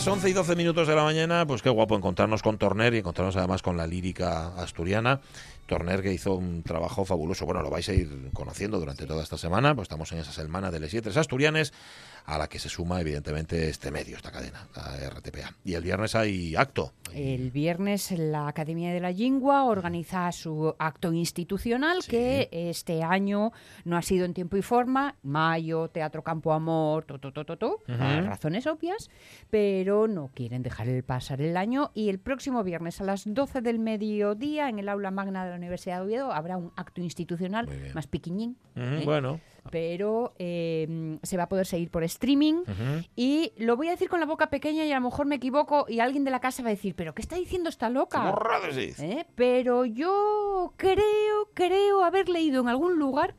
Las 11 y 12 minutos de la mañana, pues qué guapo encontrarnos con Torner y encontrarnos además con la lírica asturiana. Torner que hizo un trabajo fabuloso. Bueno, lo vais a ir conociendo durante toda esta semana, pues estamos en esa semana de Les Asturianes, a la que se suma evidentemente este medio, esta cadena, la RTPA. Y el viernes hay acto. El viernes la Academia de la Lingua organiza su acto institucional Sí. que este año no ha sido en tiempo y forma. Mayo, Teatro Campo Amor, to, to, to, to, to, razones obvias, pero no quieren dejar el pasar el año y el próximo viernes a las 12 del mediodía en el aula magna de la Universidad de Oviedo habrá un acto institucional más piquiñín, ¿eh? Bueno. Pero eh, se va a poder seguir por streaming. Y lo voy a decir con la boca pequeña y a lo mejor me equivoco y alguien de la casa va a decir, ¿pero qué está diciendo esta ¿Qué loca? ¿Eh? Pero yo creo, creo haber leído en algún lugar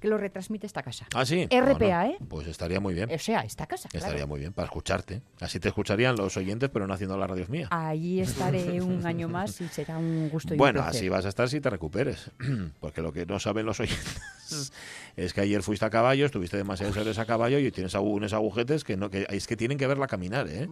que lo retransmite esta casa. Ah, sí. RPA, ¿eh? Pues estaría muy bien. O sea, esta casa. claro. Estaría muy bien para escucharte. Así te escucharían los oyentes, pero no haciendo la radio mía. Allí estaré un año más y será un gusto y un Bueno, placer. así vas a estar si te recuperes. Porque lo que no saben los oyentes es que ayer fuiste a caballo, estuviste demasiadas horas a caballo y tienes unos agujetes que no que es que tienen que verla caminar, ¿eh?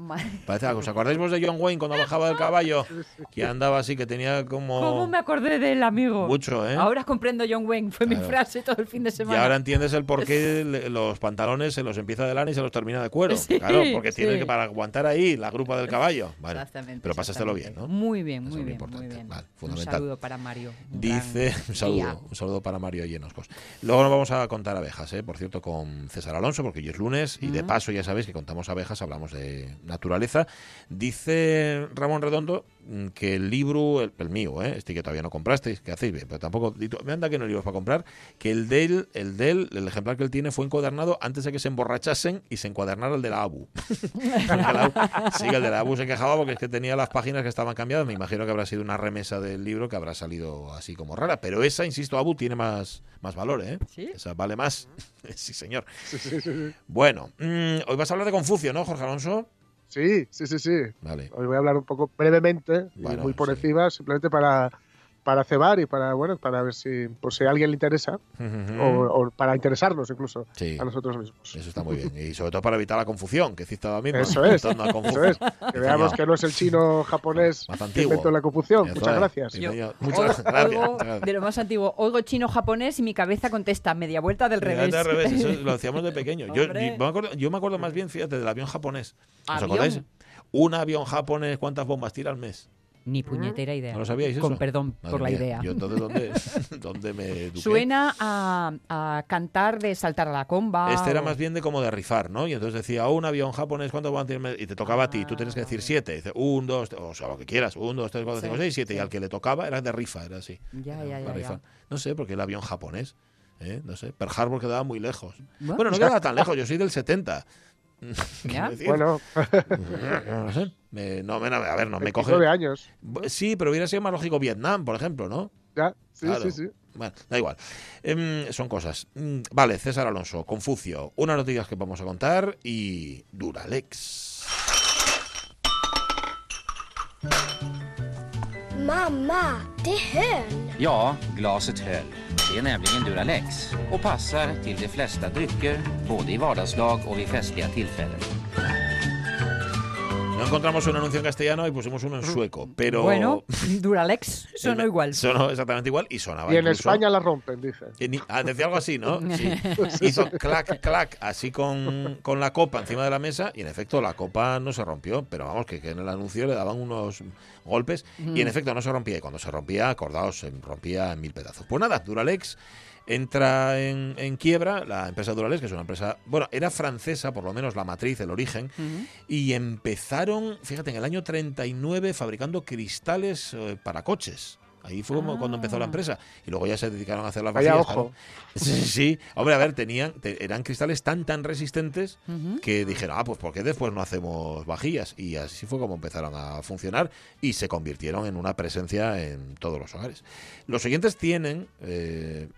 Parece, ¿Os acordáis vos de John Wayne cuando bajaba del caballo? Que andaba así, que tenía como... ¿Cómo me acordé del amigo? Mucho, ¿eh? Ahora comprendo John Wayne, fue mi Claro. frase todo el fin de Y semana. ahora entiendes el por qué los pantalones se los empieza de lana y se los termina de cuero. Sí, claro, porque sí. que para aguantar ahí la grupa del caballo. Bueno, Exactamente. pero exactamente. bien, ¿no? Muy bien, muy bien, muy bien. Vale, un saludo para Mario. un Dice, un saludo, día. un saludo para Mario Llenoscos. Luego nos vamos a contar abejas, ¿eh? por cierto, con César Alonso, porque hoy es lunes y de Ujú. paso ya sabéis que contamos abejas, hablamos de naturaleza. Dice Ramón Redondo mm, que el libro, el, el mío, ¿eh? este que todavía no comprasteis, que hacéis bien, pero tampoco, me anda que no hay libros para comprar, que el de él, el de él, el ejemplar que él tiene fue encuadernado antes de que se emborrachasen y se encuadernara el de la ABU. Porque la ABU- sí, que el de la ABU se quejaba porque es que tenía las páginas que estaban cambiadas. Me imagino que habrá sido una remesa del libro que habrá salido así como rara. Pero esa, insisto, ABU tiene más, más valor, ¿eh? ¿Sí? Esa vale más. sí, señor. Bueno, mm, hoy vas a hablar de Confucio, ¿no, Jorge Alonso? Sí, sí, sí, sí. Vale. Hoy voy a hablar un poco brevemente, muy por sí. encima, simplemente para, para cebar y para, bueno, para ver si, por si a alguien le interesa, o, o para interesarnos incluso Sí. a nosotros mismos. Eso está muy bien. Y sobre todo para evitar la confusión, que hiciste ahora mismo. Eso es, Eso es, que veamos que no es el chino japonés Más que inventó la confusión. Eso Muchas es. gracias. Yo Muchas gracias. de lo más antiguo, oigo chino-japonés y mi cabeza contesta media vuelta del Sí, revés. al revés, eso lo hacíamos de pequeño. Yo, yo me acuerdo, yo me acuerdo más bien, fíjate, del avión japonés. ¿Os ¿Avión? acordáis? Un avión japonés, ¿cuántas bombas tira al mes? Ni puñetera idea. ¿No lo sabíais eso? Con perdón Madre por la mía, idea. Yo entonces, ¿dónde, dónde me eduqué? Suena a, a cantar de saltar a la comba. Este era o- más bien de como de rifar, ¿no? Y entonces decía, oh, un avión japonés, ¿cuántos van a tener? Y te tocaba a ti, tú tienes que decir siete. Dice, un, dos, o sea, lo que quieras, un, dos, tres, cuatro, Sí, cinco, seis, siete. sí. Y al que le tocaba era de rifa, era así. Ya, Era ya, ya. No sé, porque el avión japonés, ¿eh? No sé, Pearl Harbor quedaba muy lejos. Bueno, Bueno, no quedaba tan lejos, yo soy del 70. Ya. Bueno, no sé. Me- no, me- no, a ver, no me coge. 29 años. Sí, pero hubiera sido más lógico Vietnam, por ejemplo, ¿no? Ya, sí, Claro. sí, sí. Bueno, da igual. Em, son cosas. Mm, vale, César Alonso, Confucio, unas noticias que vamos a contar y Duralex. Mamma, det höll. Ja, glaset höll. Det är nämligen Duralex och passar till de flesta drycker, både i vardagslag och vid festliga tillfällen. No encontramos un anuncio en castellano y pusimos uno en sueco, pero. Bueno, Duralex sonó igual. Sonó exactamente igual y sonaba. Y en incluso- España la rompen, dice. Ah, decía algo así, ¿no? Sí. Hizo clac, clac, así con, con la copa encima de la mesa y en efecto la copa no se rompió, pero vamos, que, que en el anuncio le daban unos golpes y en efecto no se rompía y cuando se rompía, acordaos, se rompía en mil pedazos. Pues nada, Duralex entra en, en quiebra, la empresa Duralex, que es una empresa, bueno, era francesa, por lo menos la matriz, el origen, y empezaron, fíjate, en el año 39 fabricando cristales eh, para coches. Ahí fue como cuando empezó la Ah. empresa. Y luego ya se dedicaron a hacer las Vaya vajillas. ojo. Sí, sí. Hombre, a ver, tenían, te- eran cristales tan, tan resistentes que dijeron, ah, pues ¿por qué después no hacemos vajillas? Y así fue como empezaron a funcionar y se convirtieron en una presencia en todos los hogares. Los siguientes tienen, eh,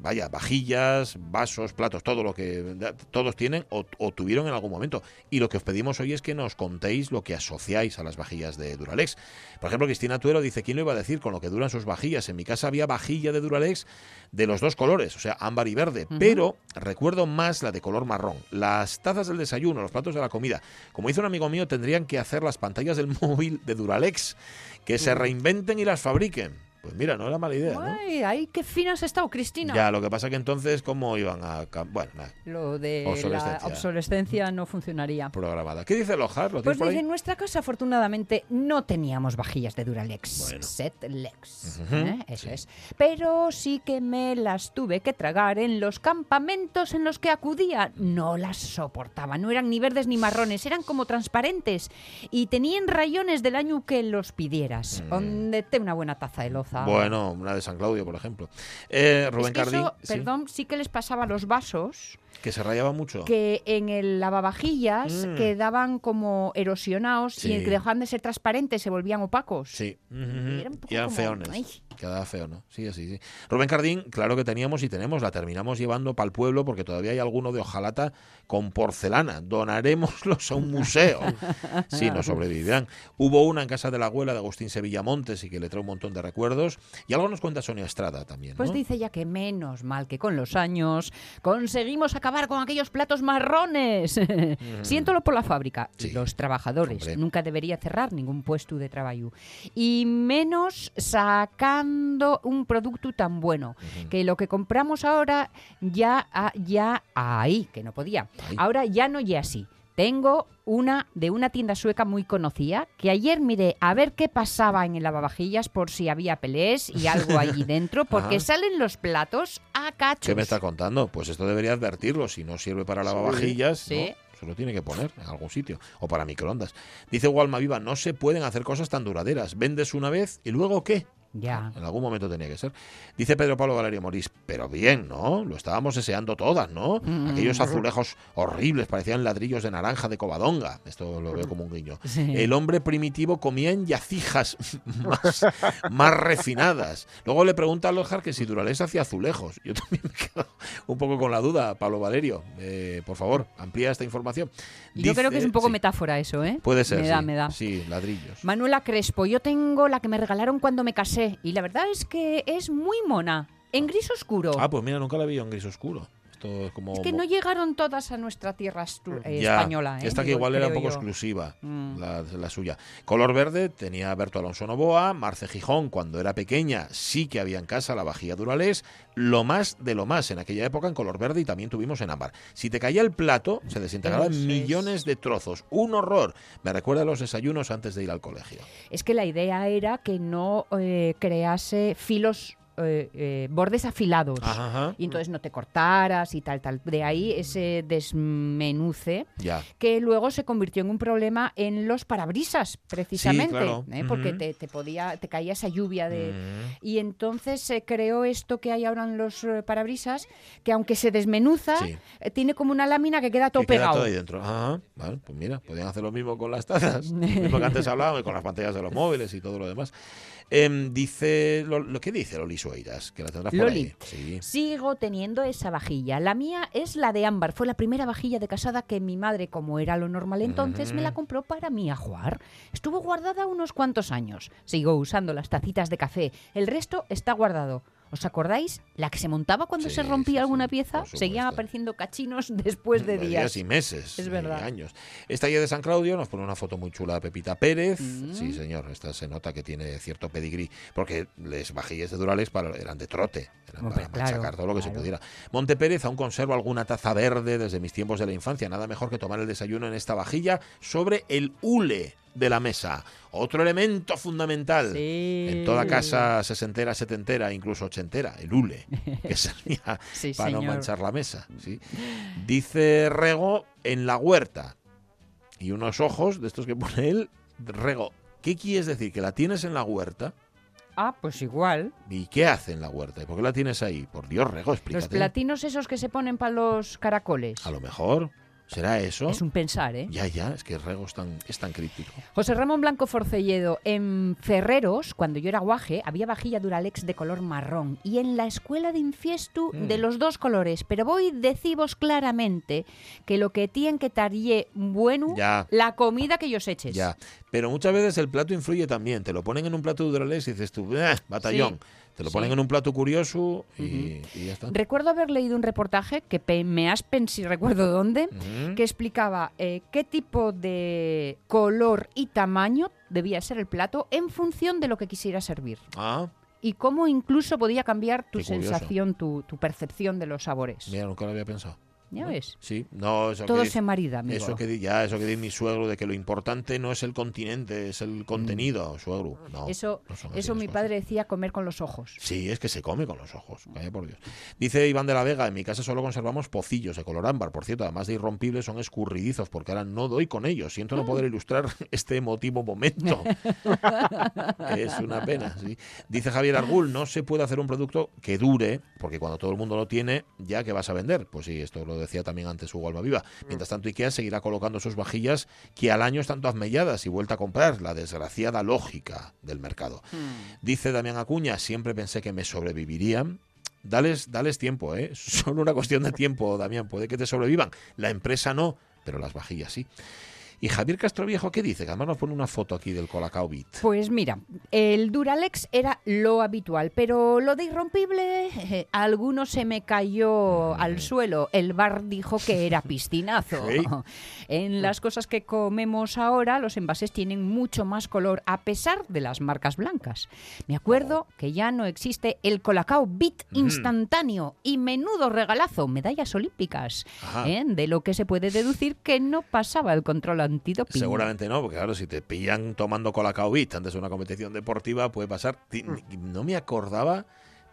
vaya, vajillas, vasos, platos, todo lo que todos tienen o, o tuvieron en algún momento. Y lo que os pedimos hoy es que nos contéis lo que asociáis a las vajillas de Duralex. Por ejemplo, Cristina Tuero dice, ¿quién lo iba a decir con lo que duran sus vajillas? En mi casa había vajilla de Duralex de los dos colores, o sea, ámbar y verde, pero recuerdo más la de color marrón. Las tazas del desayuno, los platos de la comida. Como hizo un amigo mío, tendrían que hacer las pantallas del móvil de Duralex, que se reinventen y las fabriquen. Pues mira, no era mala idea, ¿no? Ay, ay, qué fina has estado, Cristina. Ya, lo que pasa que entonces, ¿cómo iban a...? Bueno, nada, Lo de Obsolescencia. la obsolescencia no funcionaría. programada. ¿Qué dice Lojar? ¿Lo Pues dice, en nuestra casa afortunadamente no teníamos vajillas de Duralex, Bueno. Setlex, Ujú, ¿eh? eso sí. es. Pero sí que me las tuve que tragar en los campamentos en los que acudía. No las soportaba, no eran ni verdes ni marrones, eran como transparentes y tenían rayones del año que los pidieras. Mm. Póndete una buena taza de loza. Bueno, una de San Claudio, por ejemplo. Eh, Rubén Es que Cardín, eso, sí, perdón, sí que les pasaba a los vasos que se rayaba mucho. que en el lavavajillas Mm. quedaban como erosionados Sí. y que dejaban de ser transparentes, se volvían opacos. Sí, Y era un poco y eran como, feones. ay. Quedaba feo, ¿no? Sí, sí, sí. Rubén Cardín, claro que teníamos y tenemos, la terminamos llevando para el pueblo porque todavía hay alguno de hojalata con porcelana. Donaremoslos a un museo. Sí, no sobrevivirán. Hubo una en casa de la abuela de Agustín Sevillamontes y que le trae un montón de recuerdos. Y algo nos cuenta Sonia Estrada también, Pues ¿no? dice ya que menos mal que con los años conseguimos acabar con aquellos platos marrones. Siéntolo por la fábrica y Mm. Los trabajadores. Hombre. Nunca debería cerrar ningún puesto de trabajo. Y menos sacando un producto tan bueno. Que lo que compramos ahora ya, ah, ya ahí, que no podía. Ahí. Ahora ya no ya así. Tengo una de una tienda sueca muy conocida que ayer miré a ver qué pasaba en el lavavajillas por si había pelés y algo allí dentro, porque Ajá. salen los platos a cachos. ¿Qué me está contando? Pues esto debería advertirlo. Si no sirve para lavavajillas, Sí. ¿no? se lo tiene que poner en algún sitio. O para microondas. Dice Walma Viva, no se pueden hacer cosas tan duraderas. Vendes una vez y luego ¿qué? Ya. En algún momento tenía que ser. Dice Pedro Pablo Valerio Morís, pero bien, ¿no? Lo estábamos deseando todas, ¿no? Mm. Aquellos azulejos horribles, parecían ladrillos de naranja de Covadonga. Esto lo veo como un guiño. Sí. El hombre primitivo comía en yacijas más, más refinadas. Luego le pregunta a Lojar que si Duralex hacía azulejos. Yo también me quedo un poco con la duda, Pablo Valerio. Eh, por favor, amplía esta información. Yo creo que es un poco sí, metáfora eso, ¿eh? Puede ser. Me da, sí. me da. Sí, ladrillos. Manuela Crespo, yo tengo la que me regalaron cuando me casé y la verdad es que es muy mona, en gris oscuro. Ah, pues mira, nunca la vi en gris oscuro. Es como. es que no llegaron todas a nuestra tierra eh, Ya, española. ¿eh? Esta que Digo, igual era un poco yo. exclusiva, Mm. la, la suya. Color verde tenía Berto Alonso Novoa, Marce Gijón cuando era pequeña sí que había en casa la vajilla Duralés, lo más de lo más en aquella época en color verde y también tuvimos en ámbar. Si te caía el plato, se desintegraba Eso en es. millones de trozos. Un horror. Me recuerda a los desayunos antes de ir al colegio. Es que la idea era que no eh, crease filos, eh, eh, bordes afilados. Ajá. Y entonces no te cortaras y tal, tal. De ahí ese desmenuce Ya. que luego se convirtió en un problema en los parabrisas, precisamente. claro. ¿eh? Porque te, te podía, te caía esa lluvia de. Mm. Y entonces se creó esto que hay ahora en los parabrisas, que aunque se desmenuza, Sí. tiene como una lámina que queda todo Que queda pegado. todo ahí dentro. Ajá. Vale, pues mira, podían hacer lo mismo con las tazas, lo mismo que antes hablábamos, y con las pantallas de los móviles y todo lo demás. Em, dice, lo, lo que dice Loli Sueiras, que la tendrás por Loli. ahí. Sí. Sigo teniendo esa vajilla. La mía es la de ámbar. Fue la primera vajilla de casada que mi madre, como era lo normal entonces, me la compró para mí ajuar. Estuvo guardada unos cuantos años. Sigo usando las tacitas de café. El resto está guardado. ¿Os acordáis? La que se montaba cuando Sí, se rompía sí, alguna pieza. Seguían apareciendo cachinos después de De días. y meses. Es y verdad. años. Esta ya de San Claudio nos pone una foto muy chula de Pepita Pérez. Mm. Sí, señor. Esta se nota que tiene cierto pedigrí. Porque les vajillas de Durales para, eran de trote. Eran Hombre, para claro, machacar todo lo que se pudiera. Monte Pérez aún conservo alguna taza verde desde mis tiempos de la infancia. Nada mejor que tomar el desayuno en esta vajilla sobre el hule de la mesa. Otro elemento fundamental. Sí. En toda casa sesentera, setentera, incluso ochentera, el hule, que servía Sí, para no manchar la mesa. ¿sí? Dice Rego en la huerta. Y unos ojos de estos que pone él. Rego, ¿qué quieres decir? ¿Que la tienes en la huerta? Ah, pues igual. ¿Y qué hace en la huerta? ¿Y por qué la tienes ahí? Por Dios, Rego, Los explícate. platinos esos que se ponen para los caracoles. A lo mejor, ¿será eso? Es un pensar, ¿eh? Ya, ya, es que Rego es tan, es tan críptico. José Ramón Blanco Forcelledo, en Ferreros, cuando yo era guaje, había vajilla Duralex de color marrón y en la escuela de Infiestu Mm. de los dos colores. Pero voy decimos claramente que lo que tienen que tarie bueno Ya. la comida que ellos eches. Ya, pero muchas veces el plato influye también. Te lo ponen en un plato de Duralex y dices tú, "Eh, batallón. Te lo ponen Sí. en un plato curioso y, y ya está. Recuerdo haber leído un reportaje que me has si recuerdo dónde, que explicaba eh, qué tipo de color y tamaño debía ser el plato en función de lo que quisiera servir. Ah, y cómo incluso podía cambiar tu Qué sensación, tu, tu percepción de los sabores. mira, nunca lo había pensado. ¿Ya ves? Sí, no, eso Todo que se dice- marida, amigo. Eso que di- ya, eso que dice mi suegro de que lo importante no es el continente, es el contenido, suegro. No, Mm. eso no son así eso mi cosas. padre decía comer con los ojos. Sí, es que se come con los ojos, vaya por Dios. Dice Iván de la Vega, en mi casa solo conservamos pocillos de color ámbar, por cierto, además de irrompibles son escurridizos, porque ahora no doy con ellos. Siento no poder ilustrar este emotivo momento. es una pena, sí. Dice Javier Argul, no se puede hacer un producto que dure, porque cuando todo el mundo lo tiene, ya que vas a vender. Pues sí, esto lo decía también antes Hugo Almaviva. Mientras tanto, IKEA seguirá colocando sus vajillas que al año están todas melladas y vuelta a comprar, la desgraciada lógica del mercado. Dice Damián Acuña, siempre pensé que me sobrevivirían. Dales, dales tiempo, ¿eh? Solo una cuestión de tiempo, Damián. Puede que te sobrevivan. La empresa no, pero las vajillas sí. Y Javier Castroviejo, ¿qué dice? Que además nos pone una foto aquí del Colacao Beat. Pues mira, el Duralex era lo habitual, pero lo de irrompible, a alguno se me cayó al suelo. El bar dijo que era piscinazo. Sí. En las cosas que comemos ahora, los envases tienen mucho más color, a pesar de las marcas blancas. Me acuerdo que ya no existe el Colacao Bit instantáneo y menudo regalazo, medallas olímpicas. ¿eh? de lo que se puede deducir que no pasaba el control Seguramente no, porque claro, si te pillan tomando Colacao Beat antes de una competición deportiva, puede pasar. Ti- No me acordaba.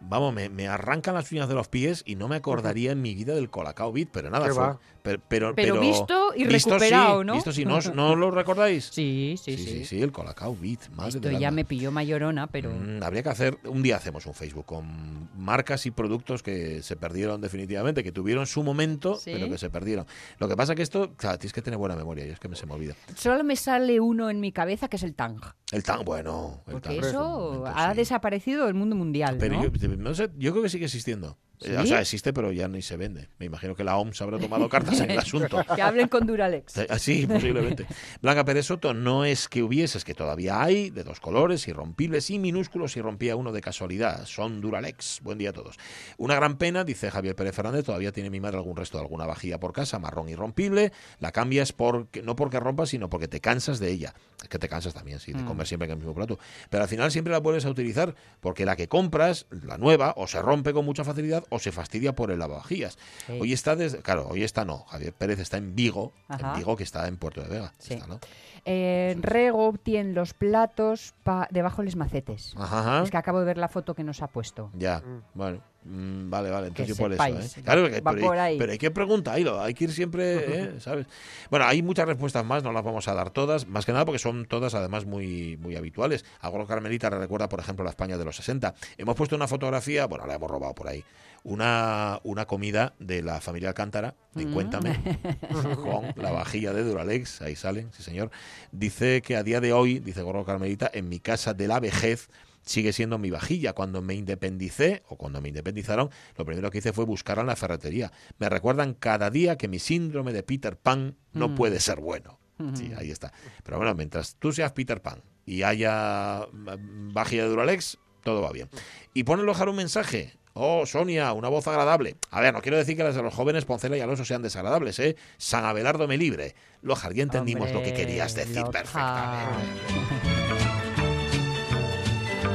Vamos, me, me arrancan las uñas de los pies y no me acordaría en mi vida del Colacao Beat, pero nada, fue- pero, pero, Pero visto y visto recuperado, sí, ¿no? Visto sí, ¿no, os- ¿no lo recordáis? Sí, sí, sí, sí. sí, sí, el Colacao Beat. Madre Esto del ya alma. me pilló mayorona, pero... Mm, habría que hacer, un día hacemos un Facebook con marcas y productos que se perdieron definitivamente, que tuvieron su momento, Sí. pero que se perdieron. Lo que pasa que esto, claro, tienes que tener buena memoria, y es que me se me olvida. Solo me sale uno en mi cabeza que es el Tang. El tan bueno. El Porque eso ha sí. desaparecido del mundo mundial, Pero ¿no? yo, no sé, yo creo que sigue existiendo. Eh, ¿Sí? O sea, existe, pero ya ni se vende. Me imagino que la OMS habrá tomado cartas en el asunto. Que hablen con Duralex. Eh, Así, posiblemente. Blanca Pérez Soto, no es que hubiese, es que todavía hay, de dos colores, irrompibles y minúsculos, y rompía uno de casualidad. Son Duralex. Buen día a todos. Una gran pena, dice Javier Pérez Fernández, todavía tiene mi madre algún resto de alguna vajilla por casa, marrón irrompible. La cambias porque, no porque rompas, sino porque te cansas de ella. Es que te cansas también, sí, de Mm. comer siempre en el mismo plato. Pero al final siempre la vuelves a utilizar, porque la que compras, la nueva, o se rompe con mucha facilidad, o se fastidia por el lavavajillas. Sí. Hoy está, desde, claro, hoy está no. Javier Pérez está en Vigo, Ajá. en Vigo que está en Puerto de Vega. Sí. Está, ¿no? Eh, Rego tiene los platos pa- debajo de los macetes. Ajá, ajá. Es que acabo de ver la foto que nos ha puesto. Ya, bueno, mm, vale, vale, Que entonces yo por eso, ¿eh? Claro, que- pero, por ahí. pero hay que preguntarlo, hay que ir siempre, ¿eh? ¿sabes? Bueno, hay muchas respuestas más, no las vamos a dar todas, más que nada porque son todas además muy, muy habituales. Algo Carmelita le recuerda, por ejemplo, la España de los 60. Hemos puesto una fotografía, bueno, la hemos robado por ahí, una, una comida de la familia Alcántara, en Mm. Cuéntame, con la vajilla de Duralex, ahí salen, sí señor. Dice que a día de hoy, dice Gorro Carmelita, en mi casa de la vejez sigue siendo mi vajilla. Cuando me independicé, o cuando me independizaron, lo primero que hice fue buscarla en la ferretería. Me recuerdan cada día que mi síndrome de Peter Pan no Mm. puede ser bueno. Sí, ahí está. Pero bueno, mientras tú seas Peter Pan y haya mm, vajilla de Duralex, todo va bien. Y pone Lojar un mensaje. Oh, Sonia, una voz agradable. A ver, no quiero decir que las de los jóvenes Poncela y Alonso sean desagradables, ¿eh? San Abelardo me libre. Lojar, ya entendimos lo que querías decir perfectamente.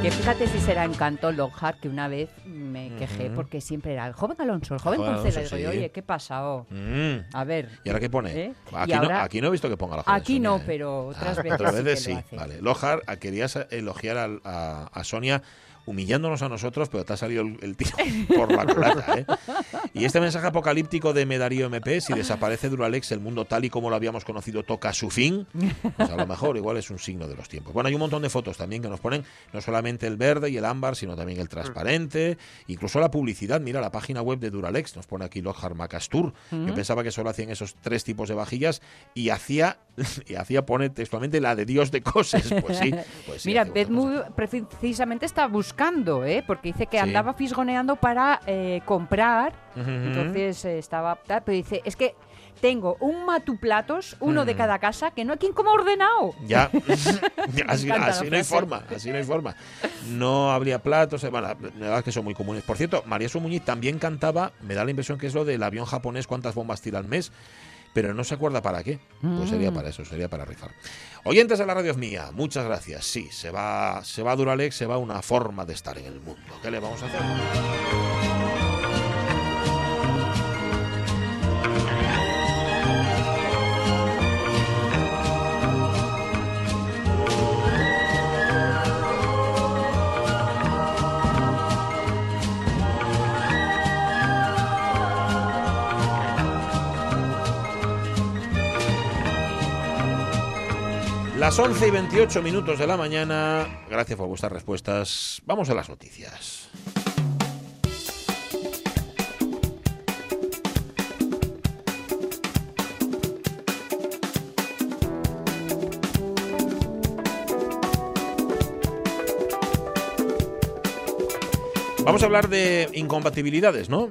Que fíjate si será encanto Lockhart, que una vez me quejé porque siempre era el joven Alonso, el joven Poncela. Alonso, sí. oye, ¿qué pasa? oh? Mm. A ver. ¿Y ahora qué pone? ¿Eh? Aquí, ahora- no, aquí no he visto que ponga la joven Aquí Sonia, no, ¿eh? pero otras Ah, veces otras sí veces sí. hace. Vale. Lojar, ah, querías elogiar a Sonia humillándonos a nosotros, pero te ha salido el, el tiro por la culata. ¿eh? Y este mensaje apocalíptico de Medarío MP, si desaparece Duralex, el mundo tal y como lo habíamos conocido toca su fin, pues a lo mejor igual es un signo de los tiempos. Bueno, hay un montón de fotos también que nos ponen no solamente el verde y el ámbar, sino también el transparente, incluso la publicidad. Mira, la página web de Duralex nos pone aquí Lockhart Macastur. Yo pensaba que solo hacían esos tres tipos de vajillas y hacía, y hacía pone textualmente la de Dios de cosas. Pues sí, pues sí, Mira, cosas. precisamente está buscando, ¿eh? porque dice que Sí. andaba fisgoneando para eh, comprar. Entonces eh, estaba. Pero dice, es que tengo un matuplatos, uno de Mm. cada casa, que no hay quien como ordenado. Ya, así, no hay forma, así no hay forma. No habría platos, eh, bueno, la verdad es que son muy comunes. Por cierto, María Muñiz también cantaba, me da la impresión que es lo del avión japonés, cuántas bombas tira al mes, pero no se acuerda para qué. Pues sería Mm. para eso, sería para rifar. Oyentes de la radio mía, muchas gracias. Sí, se va, se va Duralex, se va una forma de estar en el mundo. ¿Qué le vamos a hacer? Las 11 y 28 minutos de la mañana. Gracias por vuestras respuestas. Vamos a las noticias. Vamos a hablar de incompatibilidades, ¿no?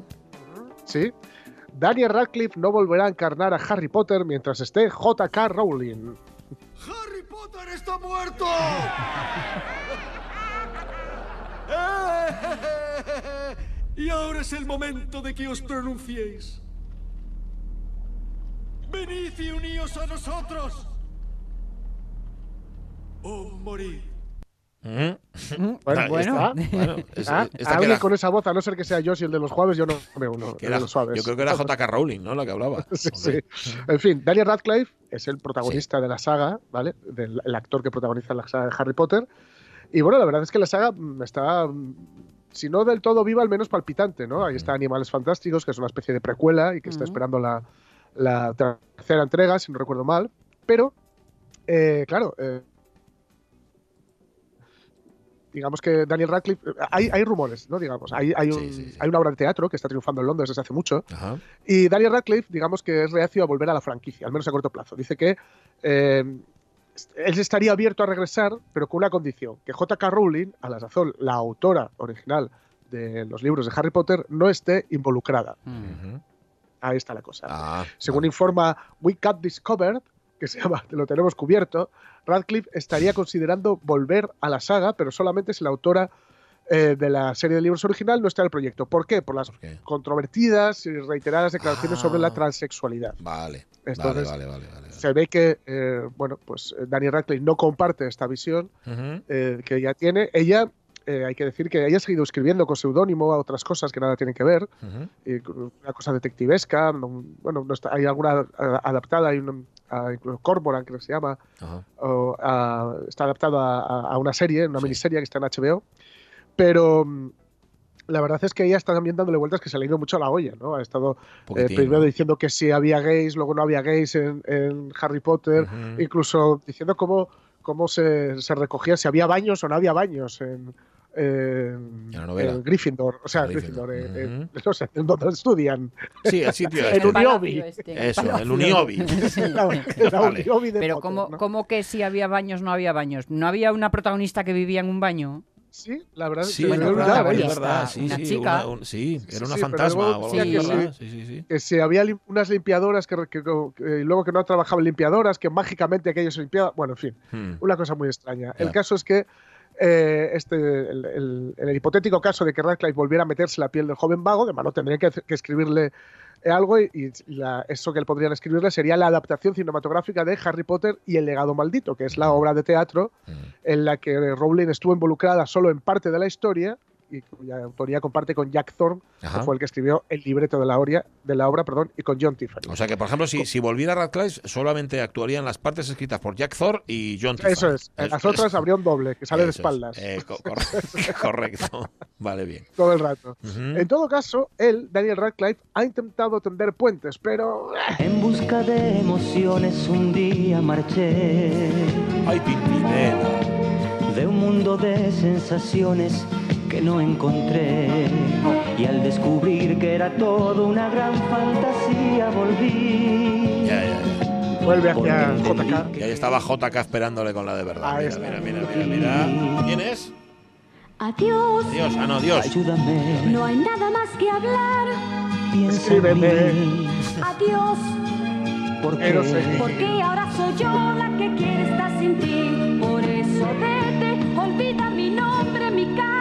Sí. Daniel Radcliffe no volverá a encarnar a Harry Potter mientras esté J.K. Rowling. ¡Harry Potter está muerto! y ahora es el momento de que os pronunciéis. Venid y uníos a nosotros. O morir. Bueno, bueno. bueno, es- Ah, alguien con esa voz, a no ser que sea yo, si el de los jueves, yo no me uno. era- de los suaves. yo creo que era J.K. Rowling, ¿no? La que hablaba. Sí, sí. En fin, Daniel Radcliffe es el protagonista de la saga, ¿vale? Del el actor que protagoniza la saga de Harry Potter. Y bueno, la verdad es que la saga mm, está, mm, si no del todo viva, al menos palpitante, ¿no? Ahí está Animales Fantásticos, que es una especie de precuela y que está esperando la, la tercera entrega, si no recuerdo mal. Pero, eh, claro, eh, digamos que Daniel Radcliffe, hay, hay rumores, ¿no? Digamos, hay, hay, un- Sí, sí, sí. hay una obra de teatro que está triunfando en Londres desde hace mucho, Ajá. y Daniel Radcliffe, digamos que es reacio a volver a la franquicia, al menos a corto plazo. Dice que eh, él estaría abierto a regresar, pero con una condición, que J.K. Rowling, a la sazón, la autora original de los libros de Harry Potter, no esté involucrada. Mm. Ahí está la cosa. Ah, Según vale. informa We Got Discovered, que se llama lo tenemos cubierto, Radcliffe estaría considerando volver a la saga, pero solamente si la autora eh, de la serie de libros original no está en el proyecto. ¿Por qué? Por las controvertidas y reiteradas declaraciones Ah. sobre la transexualidad. Vale, Entonces, vale, vale, vale, vale. Se ve que, eh, bueno, pues eh, Daniel Radcliffe no comparte esta visión eh, que ella tiene. Ella, eh, hay que decir que ella ha seguido escribiendo con seudónimo a otras cosas que nada tienen que ver, una cosa detectivesca, no- bueno, no está, hay alguna adaptada, hay un, a- incluso Cormoran, creo que se llama, o, a- está adaptado a, una serie, una Sí. miniserie que está en HBO, pero mm, la verdad es que ella está también dándole vueltas que se le ha ido mucho a la olla, ¿no? Ha estado eh, primero diciendo que sí había gays, luego no había gays en, en Harry Potter, incluso diciendo cómo, cómo se, se recogía, si había baños o no había baños en, en Gryffindor, o sea, Gryffindor, Gryffindor, eh, eh, no sé, en donde estudian. Sí, el sitio este. un Uniobi. este, Eso, palacio. el Uniobi. La- la Vale. Uniobi de Pero Potter, ¿cómo, ¿no? ¿cómo que si había baños no había baños? ¿No había una protagonista que vivía en un baño? Sí, la verdad Sí, Bueno, verdad, es verdad. Sí, una sí, chica. una- un- sí, era una sí, fantasma luego que sí. Sí, sí, sí. que si había lim- unas limpiadoras que, que- que- y luego que no trabajaban limpiadoras, que mágicamente aquello se limpiaba. Bueno, en fin, Hmm. una cosa muy extraña. El caso es que eh, este, el, el- en el hipotético caso de que Radcliffe volviera a meterse la piel del joven vago, de mano tendría que, que escribirle algo y, y la- eso que podrían escribirle sería la adaptación cinematográfica de Harry Potter y el legado maldito, que es la obra de teatro Hmm. en la que Rowling estuvo involucrada solo en parte de la historia y cuya autoría comparte con Jack Thorne, Ajá. que fue el que escribió el libreto de la, obra, de la obra perdón, y con John Tiffany. O sea que, por ejemplo, si, si volviera Radcliffe, solamente actuarían las partes escritas por Jack Thor y John Tiffany. Eso es. En las otras habría un doble, que sale de Eso es. espaldas Eh, co- cor- correcto. Vale, bien. todo el rato. Ujú. En todo caso, él, Daniel Radcliffe, ha intentado tender puentes, pero eh, En busca de emociones un día marché Ay, Pimpinela. de un mundo de sensaciones que no encontré y al descubrir que era todo una gran fantasía volví. Ya, ya, ya. vuelve hacia JK. Y ahí estaba JK esperándole con la de verdad. Mira, mira, mira, mira, mira. ¿Quién es? Adiós. Dios, ah, no, Dios. Ayúdame, No hay nada más que hablar. piensa Escríbeme. en mí, Adiós. porque Pero seguí. Porque ahora soy yo la que quiere estar sin ti. Por eso vete, olvida mi nombre, mi cara, mi casa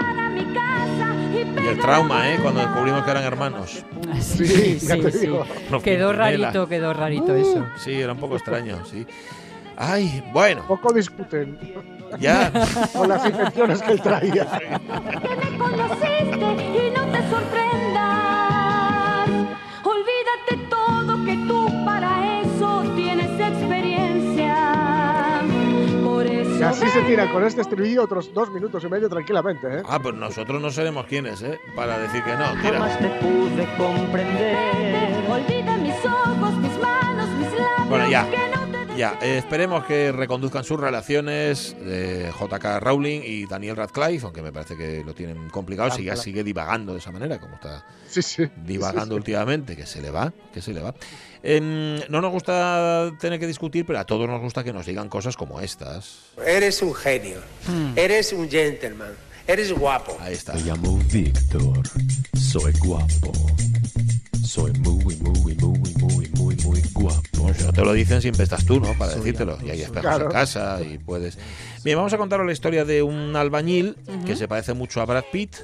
y el trauma, ¿eh? Cuando descubrimos que eran hermanos. Sí, ya te digo. Los Quedó rarito, quedó rarito eso. Sí, era un poco extraño, sí. Ay, bueno, Poco discuten ya. con las intenciones que él traía. Y así se tira con este estribillo otros dos minutos y medio tranquilamente, ¿eh? Ah, pues nosotros no seremos quienes, ¿eh? Para decir que no. Tira. jamás te pude comprender. olvida mis ojos, mis manos, mis labios. Bueno, ya. Ya, eh, esperemos que reconduzcan sus relaciones de JK Rowling y Daniel Radcliffe, aunque me parece que lo tienen complicado, si ya sigue divagando de esa manera, como está Sí, sí. divagando últimamente, que se le va, que se le va. Em, no nos gusta tener que discutir, pero a todos nos gusta que nos digan cosas como estas. Eres un genio. Eres un gentleman. Eres guapo. Ahí está. Me llamo Víctor, soy guapo. Soy muy, muy, muy, muy, muy, muy guapo. Si no te lo dicen, siempre estás tú, ¿no? Para decírtelo. Y hay espejos Claro. en casa y puedes. Bien, vamos a contaros la historia de un albañil que se parece mucho a Brad Pitt.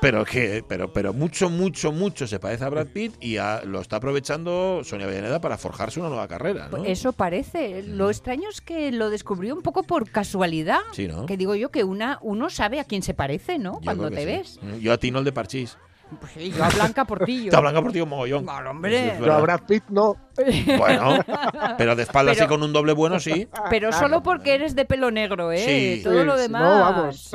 Pero que, pero, pero mucho, mucho, mucho se parece a Brad Pitt y a- lo está aprovechando Sonia Villaneda para forjarse una nueva carrera, ¿no? Eso parece. Lo extraño es que lo descubrió un poco por casualidad. Sí, ¿no? Que digo yo que una uno sabe a quién se parece, ¿no? Yo Cuando te sí. ves. Mm, Yo a Tino el de Parchís. Pues sí, yo a Blanca Portillo. Te Blanca por ti un mogollón. Claro, hombre. Pero a. Brad Pitt no. Bueno, pero de espaldas Pero- y con un doble bueno, sí. Pero solo porque eres de pelo negro, ¿eh? Sí. Todo Sí, lo demás. no, vamos.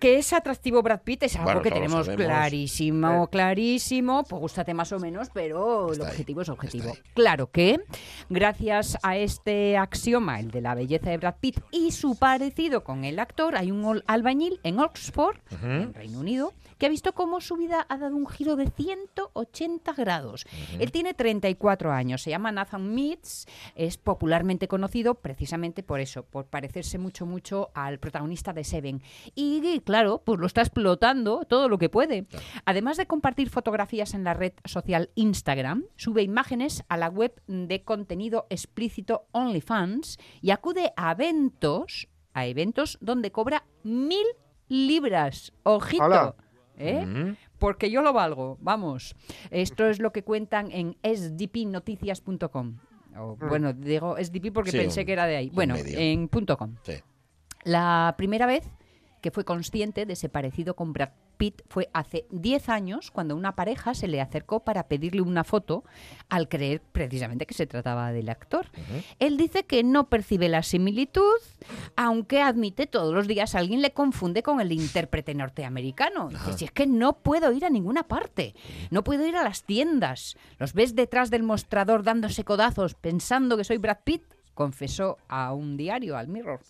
Que es atractivo Brad Pitt es algo Bueno, que tenemos clarísimo, clarísimo. Pues gústate más o menos, pero Está el ahí, objetivo es objetivo. Claro que, gracias a este axioma, el de la belleza de Brad Pitt y su parecido con el actor, hay un albañil en Oxford, en Reino Unido, que ha visto cómo su vida ha dado un giro de 180 grados. Él tiene 34 años, se llama Nathan Meads, es popularmente conocido precisamente por eso, por parecerse mucho, mucho al protagonista de Seven. Y claro, pues lo está explotando todo lo que puede. Además de compartir fotografías en la red social Instagram, sube imágenes a la web de contenido explícito OnlyFans y acude a eventos, a eventos donde cobra mil libras. Ojito. ¿Eh? Porque yo lo valgo, vamos. Esto es lo que cuentan en sdpnoticias.com. O, Bueno, digo SDP porque Sí, pensé un- que era de ahí. Bueno, medio. en punto .com. Sí. La primera vez que fue consciente de ese parecido con Brad Pitt fue hace 10 años, cuando una pareja se le acercó para pedirle una foto, al creer precisamente que se trataba del actor. Él dice que no percibe la similitud, aunque admite todos los días alguien le confunde con el intérprete norteamericano. Dice, si es que no puedo ir a ninguna parte, no puedo ir a las tiendas. Los ves detrás del mostrador dándose codazos pensando que soy Brad Pitt confesó a un diario, al Mirror.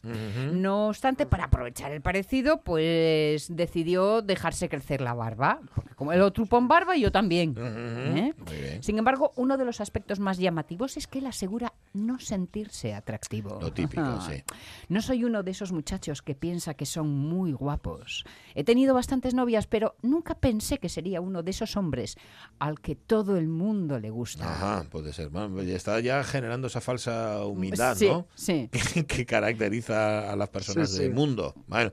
No obstante, para aprovechar el parecido, pues decidió dejarse crecer la barba. Porque como el otro pon barba, yo también. ¿eh? Muy bien. Sin embargo, uno de los aspectos más llamativos es que él asegura no sentirse atractivo. Lo típico, sí. No soy uno de esos muchachos que piensa que son muy guapos. He tenido bastantes novias, pero nunca pensé que sería uno de esos hombres al que todo el mundo le gusta. Ajá, puede ser. Ya está ya generando esa falsa humildad, Sí, ¿no? sí. Que, que caracteriza a las personas Sí, sí. del mundo. Bueno,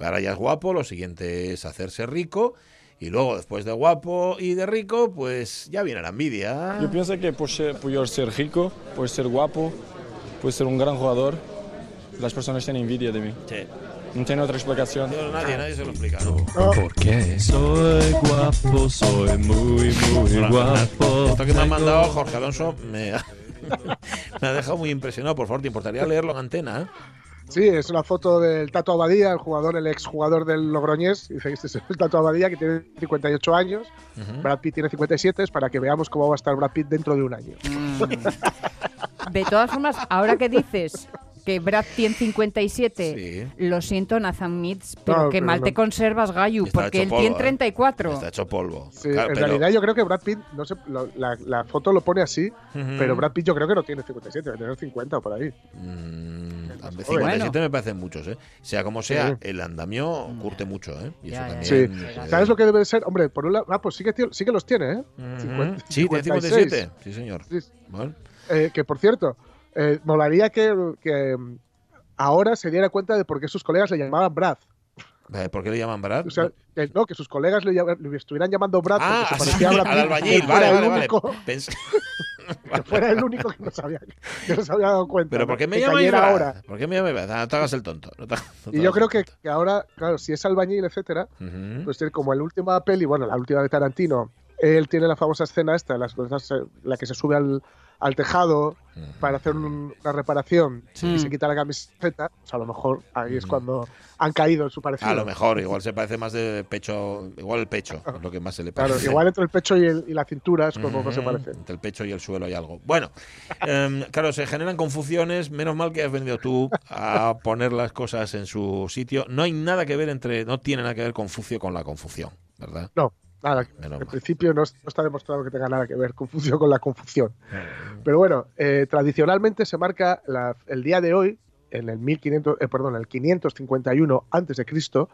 ahora ya es guapo, lo siguiente es hacerse rico. Y luego, después de guapo y de rico, pues ya viene la envidia. Yo pienso que por, ser, por yo ser rico, por ser guapo, por ser un gran jugador, las personas tienen envidia de mí. No tiene otra explicación. No, nadie, nadie se lo explica. ¿no? ¿Por qué? Soy guapo, soy muy, muy Hola, guapo. Esto que me ha mandado Jorge Alonso me ha, me ha dejado muy impresionado. Por favor, ¿te importaría leerlo en antena? eh? Sí, es una foto del Tato Abadía, el jugador, el exjugador del Logroñés. Dice que este es el Tato Abadía, que tiene 58 años. Ujú. Brad Pitt tiene 57, es para que veamos cómo va a estar Brad Pitt dentro de un año. De todas formas, ahora que dices que Brad tiene 57, lo siento, Nathan Mitz, pero No, que pero mal no. te conservas, Gayu, Está porque él polvo, tiene ¿eh? 34. Está hecho polvo. Sí, Claro, en pero- realidad yo creo que Brad Pitt, no sé, lo- la, la foto lo pone así, pero Brad Pitt yo creo que no tiene 57, debe tener 50 o por ahí. Mm, más 57 joven. me parecen muchos, ¿eh? Sea como sea, Sí. el andamio curte mucho, ¿eh? Y eso Ya, también. Sí. eh, ¿Sabes lo que debe ser? Hombre, por un lado, ah, pues sí que, tío- sí que los tiene, ¿eh? Ujú. 50, Sí, tiene 56. 57. Sí, señor. Sí. Bueno. Eh, que por cierto, eh, molaría que, que, mm, ahora se diera cuenta de por qué sus colegas le llamaban Brad. ¿Por qué le llaman Brad? O sea, que, no, que sus colegas le, le estuvieran llamando Brad ah, porque se parecía a Brad al Pitt, albañil, vale, fuera el vale, vale. único- Pens- que fuera el único que no, sabía, que no se había dado cuenta. Pero ¿no? ¿por qué me llamáis ahora. ¿Por qué me llamáis Brad? Ah, No te hagas el tonto. no te- no te Y yo creo que, ahora, claro, si es albañil, etcétera, Ujú. pues tiene como en la última peli, bueno, la última de Tarantino, él tiene la famosa escena esta, las cosas, la que se sube al, al tejado para hacer un- una reparación y se quita la camiseta, pues a lo mejor ahí es cuando han caído en su parecido. A lo mejor, igual se parece más de pecho, igual el pecho, es lo que más se le Claro, parece. igual entre el pecho y, el- y la cintura es como se parece. Entre el pecho y el suelo hay algo. Bueno, em, claro, se generan confusiones. Menos mal que has venido tú a poner las cosas en su sitio. No hay nada que ver entre, no tiene nada que ver Confucio con la confusión, ¿verdad? No, nada. Menos En mal. principio no, no está demostrado que tenga nada que ver confusión con la confusión. Pero bueno, eh, tradicionalmente se marca la- el día de hoy, en el 1500, eh, perdón, el 551 antes de Cristo,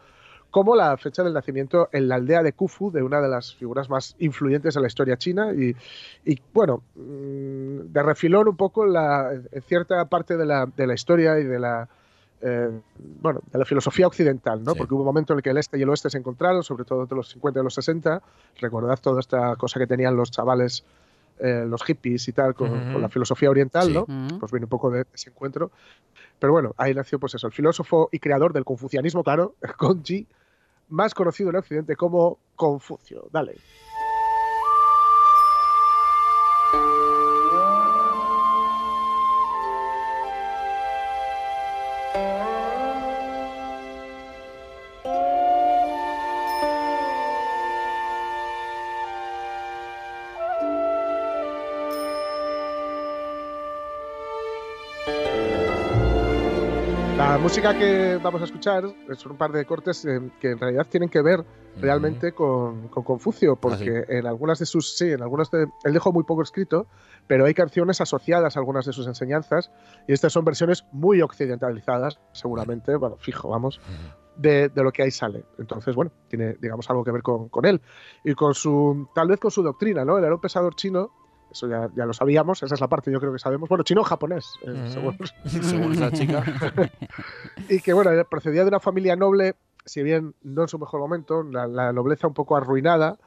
como la fecha del nacimiento en la aldea de Khufu de una de las figuras más influyentes de la historia china y, y, bueno, mm, de refilón un poco la, en cierta parte de la, de la historia y de la eh, bueno, de la filosofía occidental, ¿no? Sí. Porque hubo un momento en el que el este y el oeste se encontraron, sobre todo entre los 50 y los 60. Recordad toda esta cosa que tenían los chavales, eh, los hippies y tal, con, la filosofía oriental, Sí. ¿no? Pues viene un poco de ese encuentro. Pero bueno, ahí nació, pues eso, el filósofo y creador del confucianismo, claro, Gongji, más conocido en Occidente como Confucio. Dale. Música que vamos a escuchar son un par de cortes eh, que en realidad tienen que ver realmente con, con Confucio, porque en algunas de sus, sí, en algunas de, él dejó muy poco escrito, pero hay canciones asociadas a algunas de sus enseñanzas y estas son versiones muy occidentalizadas, seguramente, bueno, fijo, vamos, de, de lo que ahí sale. Entonces, bueno, tiene, digamos, algo que ver con, con él y con su, tal vez con su doctrina, ¿no? Él era un pensador chino. Eso ya, ya lo sabíamos, esa es la parte yo creo que sabemos. Bueno, chino o japonés, eh, Ujú. según, Según esa chica. y que bueno, procedía de una familia noble, si bien no en su mejor momento, la, la nobleza un poco arruinada,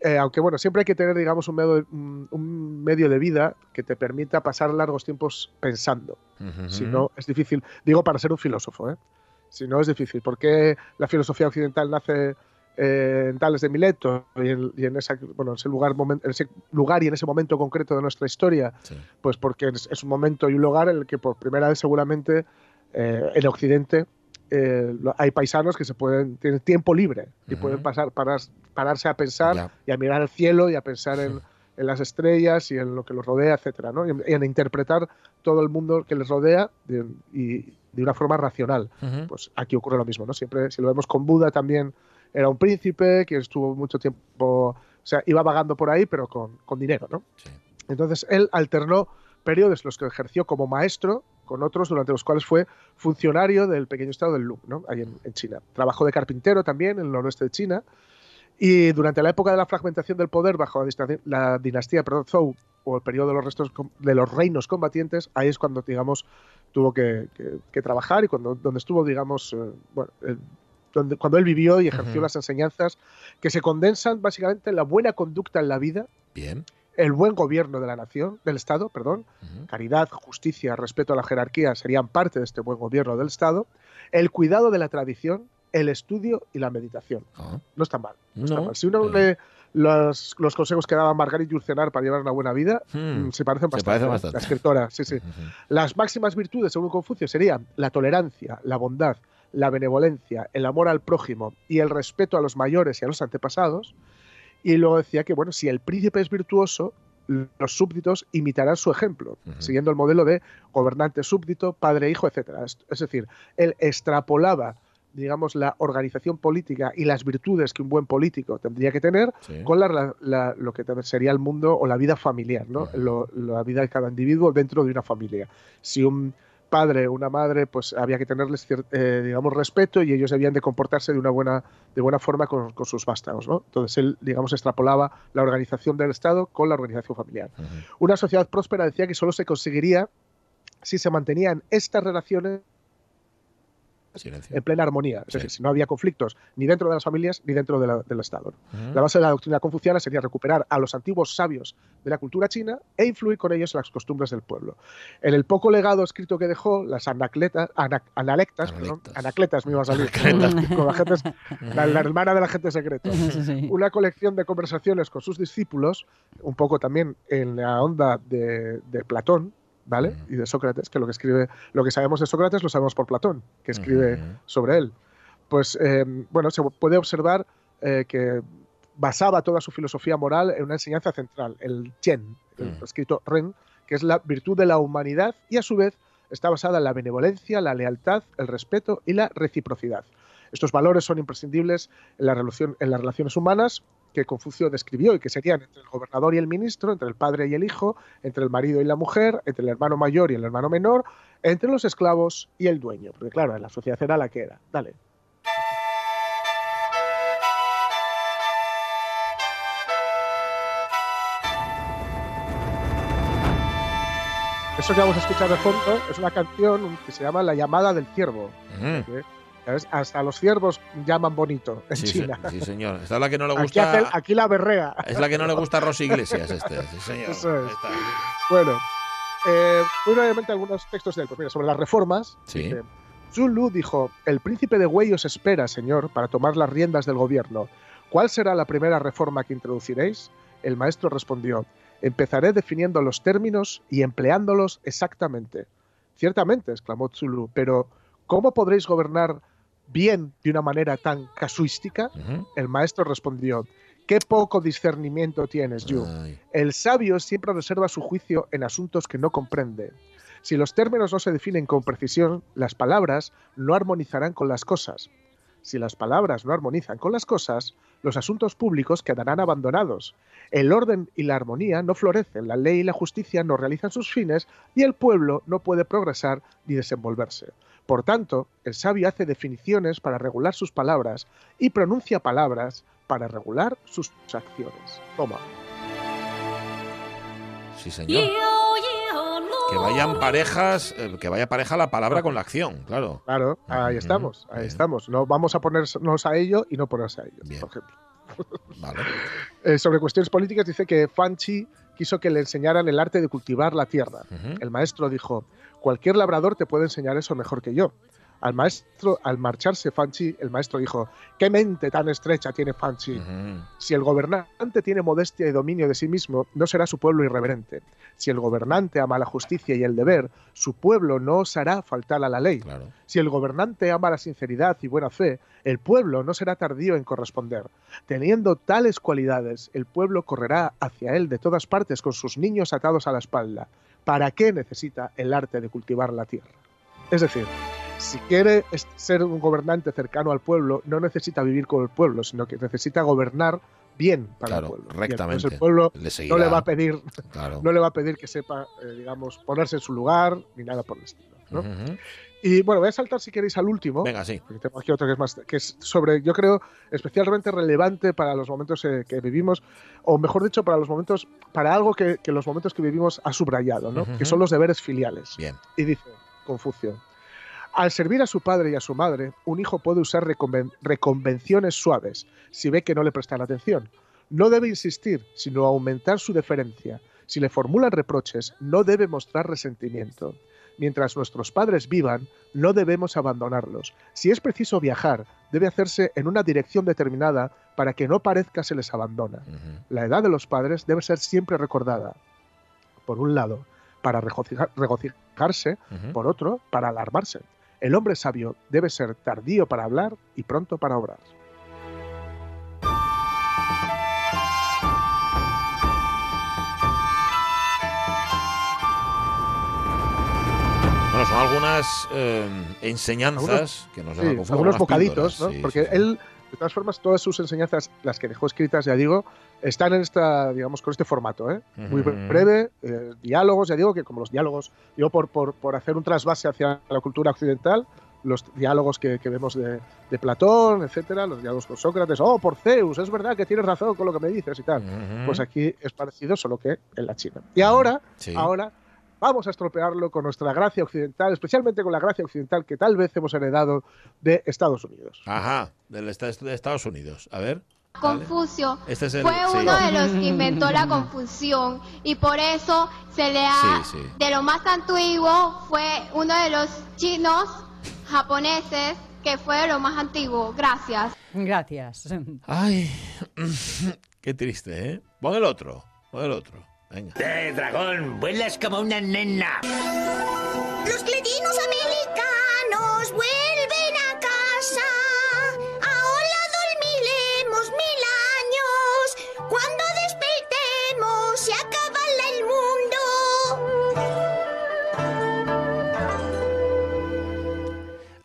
eh, aunque bueno, siempre hay que tener, digamos, un medio, un, un medio de vida que te permita pasar largos tiempos pensando. Ujú. Si no, es difícil, digo para ser un filósofo, ¿eh? si no es difícil, porque la filosofía occidental nace eh, en Tales de Mileto y en, y en esa, bueno, ese, lugar, momen- en ese lugar y en ese momento concreto de nuestra historia, Sí. pues porque es, es un momento y un lugar en el que por primera vez seguramente eh, en Occidente eh, hay paisanos que se pueden tienen tiempo libre y Ujú. pueden pasar parar- pararse a pensar y a mirar el cielo y a pensar en, en las estrellas y en lo que los rodea, etcétera, ¿no? Y y en interpretar todo el mundo que les rodea de, y de una forma racional. Ujú. Pues aquí ocurre lo mismo, ¿no? Siempre, si lo vemos con Buda también era un príncipe que estuvo mucho tiempo, o sea, iba vagando por ahí, pero con, con dinero, ¿no? Sí. Entonces él alternó periodos los que ejerció como maestro con otros durante los cuales fue funcionario del pequeño estado del Lu, ¿no? ahí en, en China. Trabajó de carpintero también en el noroeste de China y durante la época de la fragmentación del poder bajo la, la dinastía perdón, Zhou o el periodo de los restos de los reinos combatientes, ahí es cuando digamos tuvo que, que- que trabajar y cuando donde estuvo digamos eh, bueno, el- donde, cuando él vivió y ejerció las enseñanzas que se condensan básicamente en la buena conducta en la vida Bien. el buen gobierno de la nación, del Estado, perdón, caridad, justicia, respeto a la jerarquía serían parte de este buen gobierno del Estado, el cuidado de la tradición, el estudio y la meditación. No está mal. No, está mal. Si uno lee los, los consejos que daba Margarit Jurcenar para llevar una buena vida, Hmm. mm, se parecen Se bastante. parece ¿eh? bastante. La escritora, sí, sí. Las máximas virtudes, según Confucio, serían la tolerancia, la bondad, la benevolencia, el amor al prójimo y el respeto a los mayores y a los antepasados. Y luego decía que, bueno, si el príncipe es virtuoso, los súbditos imitarán su ejemplo, siguiendo el modelo de gobernante súbdito, padre, hijo, etc. Es, decir, él extrapolaba digamos, la organización política y las virtudes que un buen político tendría que tener Sí. con la, la- lo que sería el mundo o la vida familiar, ¿no? Lo- la vida de cada individuo dentro de una familia. Si un padre o una madre, pues había que tenerles, eh, digamos, respeto y ellos debían de comportarse de una buena, de buena forma con, con sus vástagos, ¿no? Entonces él, digamos, extrapolaba la organización del Estado con la organización familiar. Una sociedad próspera decía que solo se conseguiría si se mantenían estas relaciones Silencio. en plena armonía. Es decir, si no había conflictos ni dentro de las familias ni dentro de la- del Estado. La base de la doctrina confuciana sería recuperar a los antiguos sabios de la cultura china e influir con ellos en las costumbres del pueblo. En el poco legado escrito que dejó, las anacletas, ana- analectas, perdón, anacletas me iba a salir, con la gente, la, la hermana de la gente secreta, Sí. una colección de conversaciones con sus discípulos, un poco también en la onda de, de Platón, ¿vale? Y de Sócrates, que lo que escribe, lo que sabemos de Sócrates lo sabemos por Platón, que escribe sobre él. Pues eh, bueno, se puede observar eh, que basaba toda su filosofía moral en una enseñanza central, el Chen, el escrito Ren, que es la virtud de la humanidad y a su vez está basada en la benevolencia, la lealtad, el respeto y la reciprocidad. Estos valores son imprescindibles en, la relación, en las relaciones humanas que Confucio describió y que serían entre el gobernador y el ministro, entre el padre y el hijo, entre el marido y la mujer, entre el hermano mayor y el hermano menor, entre los esclavos y el dueño. Porque claro, la sociedad era la que era. Dale. Eso que vamos a escuchar de fondo es una canción que se llama La llamada del ciervo. Ujú. Que, ¿sabes? Hasta los ciervos llaman bonito en Sí, se- China. sí, señor. Esta es la que no le Aquí, gusta. aquí la berrea. Es la que no le gusta a Rosy Iglesias, este. Sí, señor. Eso es. Bueno, eh, muy brevemente algunos textos de él. Pues mira, sobre las reformas. Sí. dice, Zulu dijo, el príncipe de Wei os espera, señor, para tomar las riendas del gobierno. ¿Cuál será la primera reforma que introduciréis? El maestro respondió, empezaré definiendo los términos y empleándolos exactamente. Ciertamente, exclamó Zulu, pero ¿cómo podréis gobernar bien de una manera tan casuística? El maestro respondió, qué poco discernimiento tienes, Yu. El sabio siempre reserva su juicio en asuntos que no comprende. Si los términos no se definen con precisión, las palabras no armonizarán con las cosas. Si las palabras no armonizan con las cosas, los asuntos públicos quedarán abandonados. El orden y la armonía no florecen, la ley y la justicia no realizan sus fines y el pueblo no puede progresar ni desenvolverse. Por tanto, el sabio hace definiciones para regular sus palabras y pronuncia palabras para regular sus acciones. Toma. Sí, señor. Que vayan parejas, eh, que vaya pareja la palabra con la acción, claro. Claro, ahí estamos, ahí estamos. No vamos a ponernos a ello y no ponerse a ello, por ejemplo. Vale. Eh, sobre cuestiones políticas dice que Fanchi quiso que le enseñaran el arte de cultivar la tierra. El maestro dijo, cualquier labrador te puede enseñar eso mejor que yo. Al maestro, al marcharse Fanchi, el maestro dijo, ¿qué mente tan estrecha tiene Fanchi? Si el gobernante tiene modestia y dominio de sí mismo, no será su pueblo irreverente. Si el gobernante ama la justicia y el deber, su pueblo no osará faltar a la ley. Si el gobernante ama la sinceridad y buena fe, el pueblo no será tardío en corresponder. Teniendo tales cualidades, el pueblo correrá hacia él de todas partes con sus niños atados a la espalda. ¿Para qué necesita el arte de cultivar la tierra? Es decir, si quiere ser un gobernante cercano al pueblo, no necesita vivir con el pueblo, sino que necesita gobernar bien para Claro, el pueblo. Y rectamente. entonces el pueblo Le no le va a pedir, Claro. no le va a pedir que sepa, eh, digamos, ponerse en su lugar ni nada por el estilo. Y bueno, voy a saltar si queréis al último. Venga, sí. Porque tengo aquí otro que es más, que es sobre, yo creo, especialmente relevante para los momentos eh, que vivimos, o mejor dicho, para los momentos, para algo que, que los momentos que vivimos ha subrayado, ¿no? Ujú. Que son los deberes filiales. Bien. Y dice Confucio. Al servir a su padre y a su madre, un hijo puede usar reconven- reconvenciones suaves si ve que no le prestan atención. no debe insistir, sino aumentar su deferencia. Si le formulan reproches, no debe mostrar resentimiento. Mientras nuestros padres vivan, no debemos abandonarlos. Si es preciso viajar, debe hacerse en una dirección determinada para que no parezca se les abandona. La edad de los padres debe ser siempre recordada. Por un lado, para regocija- regocijarse, por otro, para alarmarse. El hombre sabio debe ser tardío para hablar y pronto para obrar. Algunas eh, enseñanzas Algunos- que nos Sí, algunos bocaditos, píldoras, ¿no? sí, Porque sí, él, de todas formas, todas sus enseñanzas, las que dejó escritas, ya digo, están en esta, digamos, con este formato, ¿eh? Muy breve, eh, diálogos, ya digo que como los diálogos, digo por, por, por hacer un trasvase hacia la cultura occidental, los diálogos que, que vemos de, de Platón, etcétera, los diálogos con Sócrates, oh, por Zeus, es verdad que tienes razón con lo que me dices y tal. Ujú. Pues aquí es parecido, solo que en la China. Y ahora, Sí. ahora vamos a estropearlo con nuestra gracia occidental, especialmente con la gracia occidental que tal vez hemos heredado de Estados Unidos. Ajá, del esta- de Estados Unidos. A ver. Confucio Este es el- fue sí. uno de los que inventó la confusión y por eso se le ha, Sí, sí. de lo más antiguo, fue uno de los chinos japoneses que fue de lo más antiguo. Gracias. Gracias. Ay, qué triste, ¿eh? Pon el otro, pon el otro. Venga. Eh, dragón, vuelas como una nena. Los cletinos americanos vuelven a casa. Ahora dormiremos mil años. Cuando despertemos se acaba el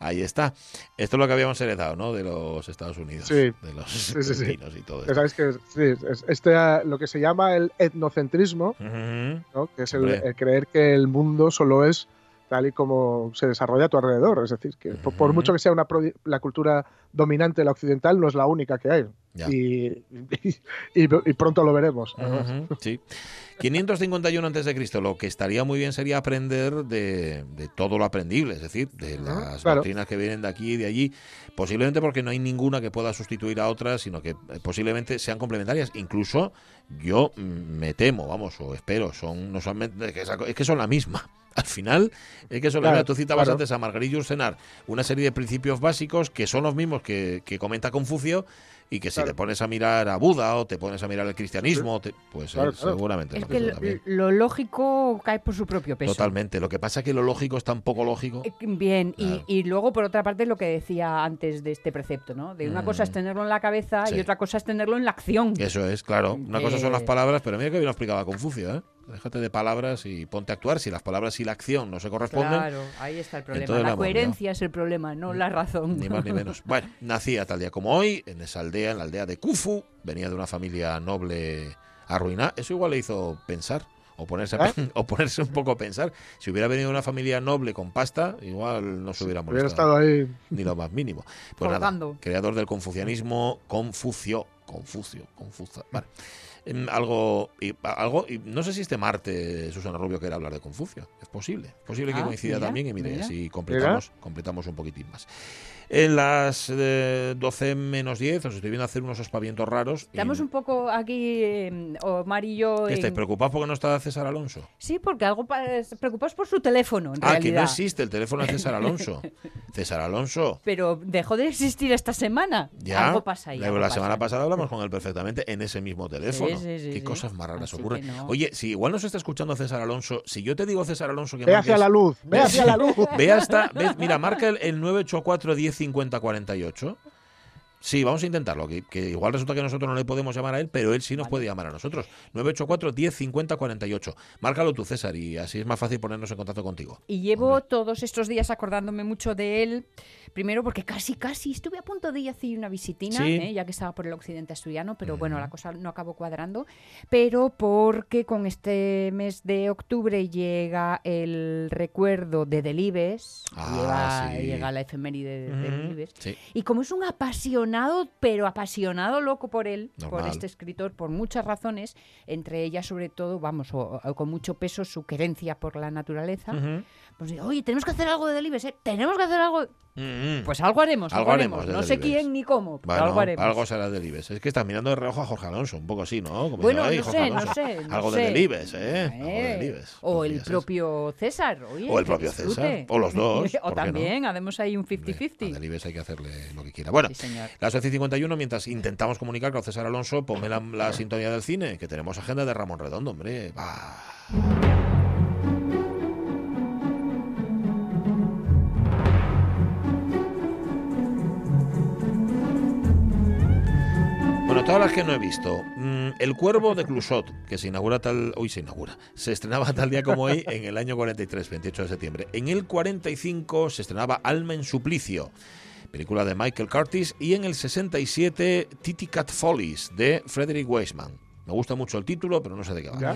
Ahí está. Esto es lo que habíamos heredado, ¿no? De los Estados Unidos. Sí, De los sí, y todo Ya esto. sabes que este, ah, lo que se llama el etnocentrismo, Ujú. ¿no? que es el creer que el mundo solo es tal y como se desarrolla a tu alrededor. Es decir, que por, por mucho que sea una la cultura dominante, la occidental, no es la única que hay. Y, y- y- y pronto lo veremos. además. Ujú, Sí. 551 antes de Cristo. Lo que estaría muy bien sería aprender de, de todo lo aprendible, es decir, de las claro. doctrinas que vienen de aquí y de allí. Posiblemente porque no hay ninguna que pueda sustituir a otras, sino que eh, posiblemente sean complementarias. Incluso yo me temo, vamos, o espero, son no solamente es que son la misma. Al final, es que son la Claro, misma. Tú citabas claro. antes a Margarita Ursenar una serie de principios básicos que son los mismos que, que comenta Confucio y que si Claro. te pones a mirar a Buda o te pones a mirar el cristianismo, te- pues Claro, eh, claro. seguramente Es lo que lo, también. lo lógico cae por su propio peso. Totalmente. Lo que pasa es que lo lógico es tan poco lógico. Eh, Bien, y- Claro. y, luego por otra parte lo que decía antes de este precepto, ¿no? De una cosa es tenerlo en la cabeza Sí. y otra cosa es tenerlo en la acción. Eso es, claro. Una cosa son las palabras, pero mira que bien lo explicaba Confucio, ¿eh? Déjate de palabras y ponte a actuar. Si las palabras y la acción no se corresponden, Claro, ahí está el problema. entonces la coherencia es el problema, no la razón. Ni más ni menos. Bueno, nacía tal día como hoy, en esa aldea, en la aldea de Kufu. Venía de una familia noble arruinada. Eso igual le hizo pensar. O ponerse, a- ¿Eh? o ponerse un poco a pensar. Si hubiera venido de una familia noble con pasta, igual no se hubiera Hubiera molestado. estado ahí. Ni lo más mínimo. Pues nada, creador del confucianismo, Confucio. Confucio, Confucio. Vale. Em, algo, y, algo y no sé si este Marte, Susana Rubio, quiere hablar de Confucio. Es posible. Es posible que Ah, coincida mira, también y mire, mira. así completamos, completamos un poquitín más. En las eh, 12 menos 10 os estoy viendo hacer unos aspavientos raros. y- Estamos un poco aquí, eh, Omar y yo. ¿Qué estáis en- preocupados porque no está César Alonso? Sí, porque algo pa- preocupados por su teléfono, en Ah, que no existe el teléfono de César Alonso. César Alonso. Pero dejó de existir esta semana. Ya, Algo pasa ahí. la, algo la pasa. semana pasada hablamos con él perfectamente en ese mismo teléfono. Sí, sí, sí, Qué sí. cosas más raras Así ocurren. no. Oye, si igual nos está escuchando César Alonso, si yo te digo César Alonso que Ve hacia la luz, ve hacia la luz. Ve hasta, ve- mira, marca el, el 984 10 50 48. Sí, vamos a intentarlo, que, que igual resulta que nosotros no le podemos llamar a él, pero él sí nos puede llamar a nosotros. 984 10 50 48. Márcalo tú, César, y así es más fácil ponernos en contacto contigo. Y llevo todos estos días acordándome mucho de él. Primero porque casi, casi estuve a punto de ir a hacer una visitina, Sí. ¿eh? ya que estaba por el occidente asturiano, pero bueno, la cosa no acabó cuadrando. Pero porque con este mes de octubre llega el recuerdo de Delibes, Ah, llega, sí. llega la efeméride de, Delibes. sí. Y como es un apasionado, pero apasionado loco por él, por este escritor, por muchas razones, entre ellas sobre todo, vamos, o- o con mucho peso su querencia por la naturaleza, pues oye, tenemos que hacer algo de Delibes, ¿eh? Tenemos que hacer algo. Mm, mm. Pues algo haremos, algo, haremos. haremos No sé quién ni cómo, pero Bueno, algo haremos. algo será del Ibes. Es que estás mirando de reojo a Jorge Alonso, un poco así, ¿no? Como Bueno, diciendo, "Ay, no Jorge sé, no Alonso". sé, no Algo sé. del Ibes, ¿eh? Algo del Eh, Ibes. O el propio César. oye, O el propio disfrute. César, o los dos, o ¿por qué no? también, hacemos ahí un 50-50. Del Ibes hay que hacerle lo que quiera. Bueno, Sí, las 11.51, mientras intentamos comunicar con César Alonso, ponme la, la sintonía del cine, que tenemos agenda de Ramón Redondo, hombre. Bueno, todas las que no he visto. Mm, El Cuervo de Clusot, que se inaugura tal. Hoy se inaugura. Se estrenaba tal día como hoy en el año 43, 28 de septiembre. En el 45 se estrenaba Alma en Suplicio, película de Michael Curtis. Y en el 67, Titty Cat Follies, de Frederick Weisman. Me gusta mucho el título, pero no sé de qué va.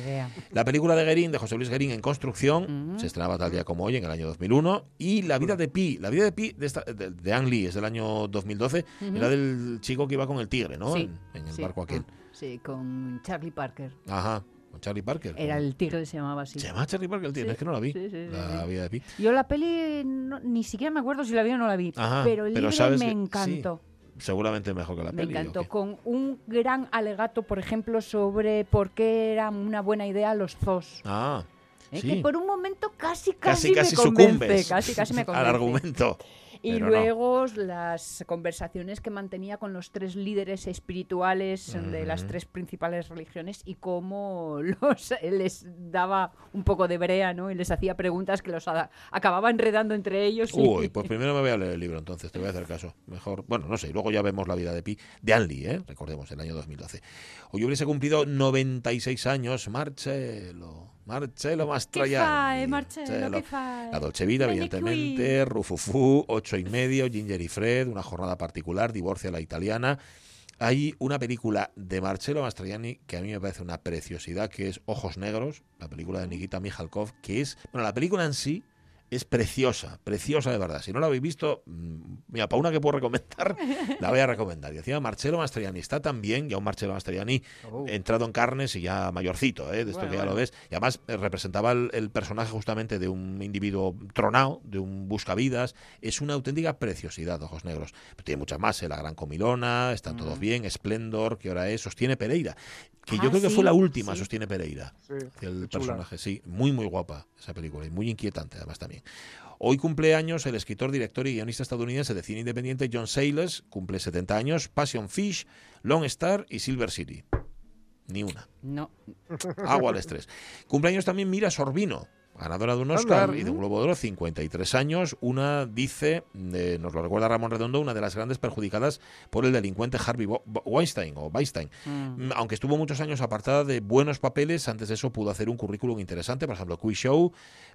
La película de Guerin, de José Luis Guerin, en construcción, se estrenaba tal día como hoy, en el año 2001. Y La vida de Pi, La vida de Pi de, esta- de, de Ang Lee, es del año 2012, Ujú. era del chico que iba con el tigre, ¿no? Sí, en, en el sí. barco aquel. Sí, con Charlie Parker. Ajá, con Charlie Parker. Era el tigre, se llamaba así. ¿Se llama Charlie Parker el tigre? Sí, Es que no la vi. sí, sí, la vida de Pi. Yo la peli no- ni siquiera me acuerdo si la vi o no la vi, Ajá, pero el pero libro me que- encantó. Seguramente mejor que la Me peli. ¿o encantó, con un gran alegato, por ejemplo, sobre por qué era una buena idea los zoos. Ah, ¿eh? sí. Que por un momento casi, Casi, casi, casi me convence, casi, casi me al convence. argumento. Y pero no. luego las conversaciones que mantenía con los tres líderes espirituales de las tres principales religiones y cómo los, les daba un poco de brea, ¿no? Y les hacía preguntas que los a- acababa enredando entre ellos. y- Uy, pues primero me voy a leer el libro entonces, te voy a hacer caso. Mejor, bueno, no sé, y luego ya vemos la vida de Pi, de Lee, ¿eh? recordemos, el año 2012. Hoy hubiese cumplido 96 años, Marcelo, Marcelo Mastroianni. fai, Marcello, che fai? La Dolce Vita, Vieni evidentemente, Rufufu, ocho y medio, Ginger y Fred, una jornada particular, Divorcio a la italiana. Hay una película de Marcello Mastroianni que a mí me parece una preciosidad, que es Ojos Negros, la película de Nikita Mikhalkov, que es, bueno, la película en sí es preciosa, preciosa de verdad. Si no la habéis visto, mm, mira, para una que puedo recomendar, la voy a recomendar. Y encima Marcello Mastroianni está también, ya un Marcello Mastroianni Oh. entrado en carnes y ya mayorcito, ¿eh? de esto Bueno, que ya lo ves. Y además eh, representaba el, el personaje justamente de un individuo tronado, de un buscavidas. Es una auténtica preciosidad, Ojos Negros. Pero tiene muchas más, ¿eh? La Gran Comilona, Están todos bien, Splendor, ¿qué hora es? Sostiene Pereira. Que yo Ah, creo que fue la última, sí. Sostiene Pereira. Sí, El personaje, sí. Muy, muy guapa esa película y muy inquietante además también. Hoy cumple años el escritor, director y guionista estadounidense de cine independiente John Sayles, cumple 70 años, Passion Fish, Lone Star y Silver City. Ni una. No. Agua al estrés. Cumpleaños también Mira Sorbino, ganadora de un Oscar y de un Globo de Oro, 53 años. Una, dice, eh, nos lo recuerda Ramón Redondo, una de las grandes perjudicadas por el delincuente Harvey Bo- Bo- Weinstein o Weinstein. Mm. Mm, Aunque estuvo muchos años apartada de buenos papeles, antes de eso pudo hacer un currículum interesante, por ejemplo, Quiz Show,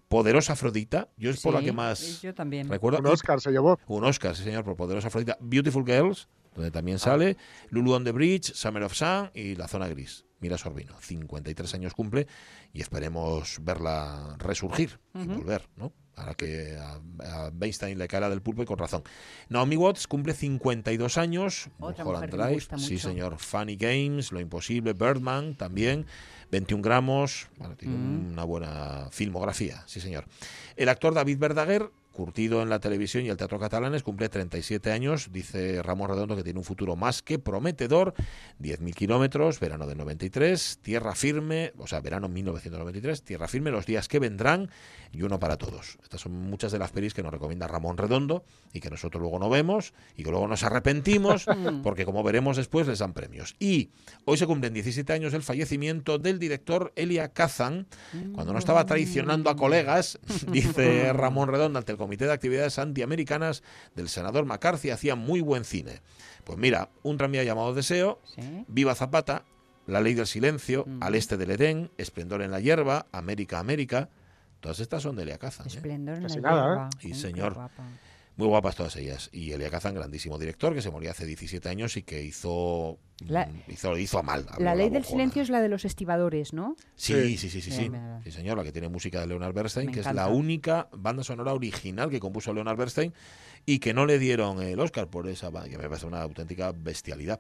Poderosa Afrodita, yo es por la que más Yo también. recuerdo. Un Oscar se llevó. Un Oscar, sí señor, por Poderosa Afrodita. Beautiful Girls, donde también sale. Lulu on the Bridge, Summer of Sun y La Zona Gris. Mira Sorbino, 53 años cumple y esperemos verla resurgir y volver, ¿no? Ahora que a, a Weinstein le caerá del pulpo y con razón. Naomi Watts cumple 52 años. Otra mujer me Drive, gusta sí señor. Funny Games, Lo Imposible, Birdman también. 21 gramos, bueno, tiene Mm. una buena filmografía, sí señor. El actor David Verdaguer, curtido en la televisión y el teatro catalanes, cumple 37 años. Dice Ramón Redondo que tiene un futuro más que prometedor. 10.000 kilómetros, verano de 93, tierra firme, o sea, verano 1993, tierra firme, los días que vendrán y uno para todos. Estas son muchas de las pelis que nos recomienda Ramón Redondo y que nosotros luego no vemos y que luego nos arrepentimos porque como veremos después les dan premios. Y hoy se cumplen 17 años del fallecimiento del director Elia Kazan, cuando no estaba traicionando a colegas, dice Ramón Redondo ante el Comité de Actividades Antiamericanas del senador McCarthy, hacía muy buen cine. Pues mira, un tranvía llamado Deseo, Sí. Viva Zapata, La Ley del Silencio, Mm. Al Este del Edén, Esplendor en la Hierba, América, América. Todas estas son de Elia Kazan. ¿eh? Esplendor en Casi la nada, ¿eh? qué señor. Muy guapas todas ellas. Y Elia Kazan, grandísimo director, que se murió hace 17 años y que hizo, La- mm, hizo, hizo a mal. La ley del bojona. silencio es la de los estibadores, ¿no? Sí, sí, sí, sí, sí. Sí, señor, la que tiene música de Leonard Bernstein, Me que encanta. es la única banda sonora original que compuso Leonard Bernstein y que no le dieron el Oscar por esa banda, que me parece una auténtica bestialidad.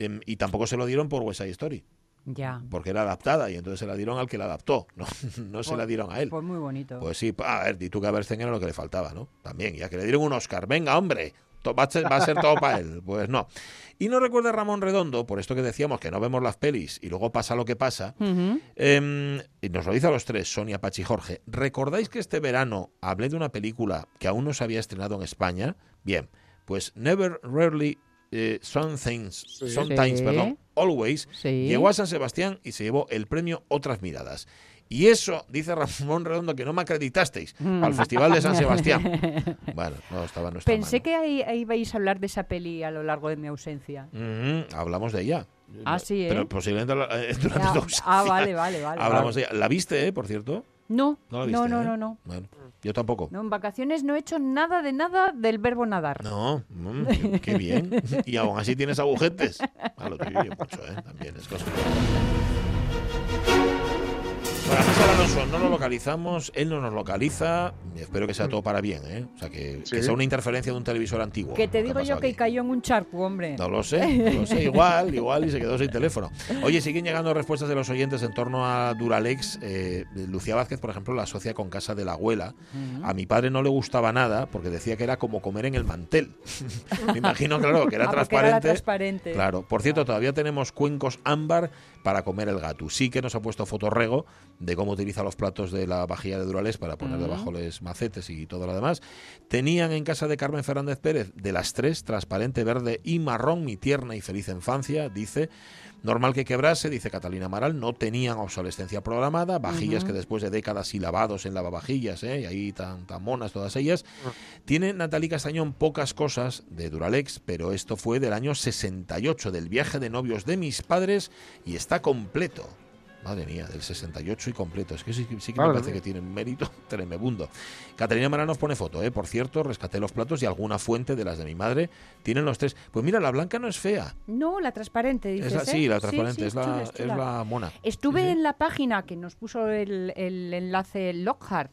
Em, y tampoco se lo dieron por West Side Story. Ya. porque era adaptada y entonces se la dieron al que la adaptó, no, no se la dieron a él. Pues muy bonito. Pues sí, a ver, y tú que a Bernstein era lo que le faltaba, ¿no? También, ya que le dieron un Oscar, venga, hombre, va a ser, va a ser todo para él. Pues no. Y no recuerda Ramón Redondo, por esto que decíamos que no vemos las pelis y luego pasa lo que pasa. Em, y nos lo dice a los tres, Sonia, Pachi y Jorge. ¿Recordáis que este verano hablé de una película que aún no se había estrenado en España? Bien, pues Never, Rarely, eh, Sometimes, Sí. perdón, Always, Sí. llegó a San Sebastián y se llevó el premio Otras Miradas. Y eso, dice Ramón Redondo, que no me acreditasteis Mm. al Festival de San Sebastián. Bueno, no estaba Pensé que ahí, ahí ibais a hablar de esa peli a lo largo de mi ausencia. Ujú, hablamos de ella. Ah, sí, ¿eh? Pero posiblemente eh, durante Ah, tu ah, vale, vale, vale. Hablamos vale. de ella. ¿La viste, eh, por cierto? No, No no, viste, no, ¿eh? no, no. Bueno, yo tampoco. No, en vacaciones no he hecho nada de nada del verbo nadar. No, mm, qué, qué bien. Y aún así tienes agujetes. A lo tuyo yo mucho, ¿eh? También es cosa. Bueno, César Alonso no lo localizamos, él no nos localiza. Espero que sea todo para bien, ¿eh? O sea, que, sea una interferencia de un televisor antiguo. Que te ¿Qué digo yo que aquí? cayó en un charco, hombre. No lo sé, no lo sé. Igual, igual, y se quedó sin teléfono. Oye, siguen llegando respuestas de los oyentes en torno a Duralex. Eh, Lucía Vázquez, por ejemplo, la asocia con casa de la abuela. A mi padre no le gustaba nada porque decía que era como comer en el mantel. Me imagino, claro, que era Ah, transparente. era transparente. Claro. Por cierto, todavía tenemos cuencos ámbar para comer el gato. Sí que nos ha puesto fotorrego de cómo utiliza los platos de la vajilla de Duralex para poner debajo los macetes y todo lo demás. Tenían en casa de Carmen Fernández Pérez de las tres, transparente, verde y marrón, mi tierna y feliz infancia, dice. Normal que quebrase, dice Catalina Amaral, no tenían obsolescencia programada, vajillas que después de décadas y lavados en lavavajillas, ¿eh? y ahí tan, tan monas todas ellas. Tiene Natalie Castañón pocas cosas de Duralex, pero esto fue del año 68, del viaje de novios de mis padres, y está completo. Madre mía, del 68 y completo. Es que sí, sí que me parece mía. que tiene un mérito tremebundo. Catalina Mara nos pone foto, ¿eh? Por cierto, rescaté los platos y alguna fuente de las de mi madre. Tienen los tres. Pues mira, la blanca no es fea. No, la transparente, dices, Es la- ¿eh? sí, la transparente, sí, es, la, chula, es chula. la mona. Estuve Sí, sí. en la página que nos puso el, el enlace Lockhart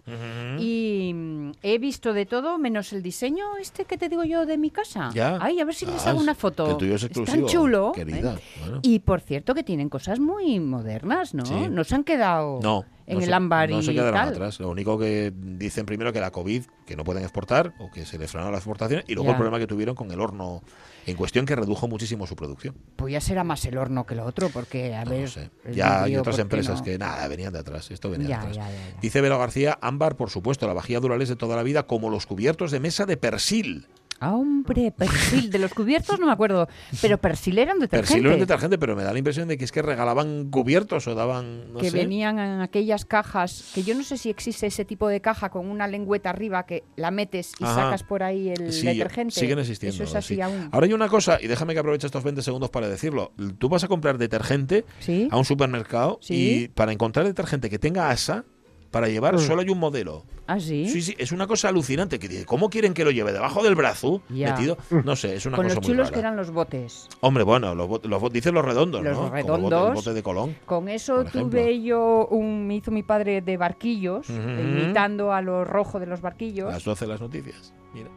y mm, he visto de todo menos el diseño este que te digo yo de mi casa. Ya. Ay, a ver si les Ah, hago una foto. que el tuyo es tan chulo. querida. ¿eh? Bueno. Y por cierto que tienen cosas muy modernas, ¿no? Sí. No se han quedado No. en no el se- ámbar no y se quedaron tal. atrás. Lo único que dicen primero que la COVID, que no pueden exportar o que se les frenaron las exportaciones, y luego Ya. el problema que tuvieron con el horno en cuestión que redujo muchísimo su producción. Pues ya será más el horno que lo otro, porque a No ver. sé. Ya hay otras ¿por qué empresas no? que nada, venían de atrás. Esto venía Ya, de atrás. ya. Dice Vero García, ámbar, por supuesto, la vajilla Duralex de toda la vida, como los cubiertos de mesa de persil. Ah, hombre, persil. De los cubiertos no me acuerdo, pero persil eran detergente. Persil detergente, pero me da la impresión de que es que regalaban cubiertos o daban, no que sé. venían en aquellas cajas, que yo no sé si existe ese tipo de caja con una lengüeta arriba que la metes y Ajá. sacas por ahí el Sí, detergente. siguen existiendo. Eso es así sí. aún. Ahora hay una cosa, y déjame que aproveche estos 20 segundos para decirlo. Tú vas a comprar detergente Sí. a un supermercado y para encontrar detergente que tenga asa, para llevar Mm. solo hay un modelo. ¿Ah, sí? Sí, sí, es una cosa alucinante. Que, ¿Cómo quieren que lo lleve? ¿Debajo del brazo? Ya. Metido. No sé, es una Con cosa los muy chulos rara. que eran los botes. Hombre, bueno, los, bot- los dicen los redondos, Los ¿no? Como el bote- redondos. el bote de Colón. Con eso tuve yo un, me hizo mi padre de barquillos, imitando a lo rojo de los barquillos. A las 12 las noticias. Mira.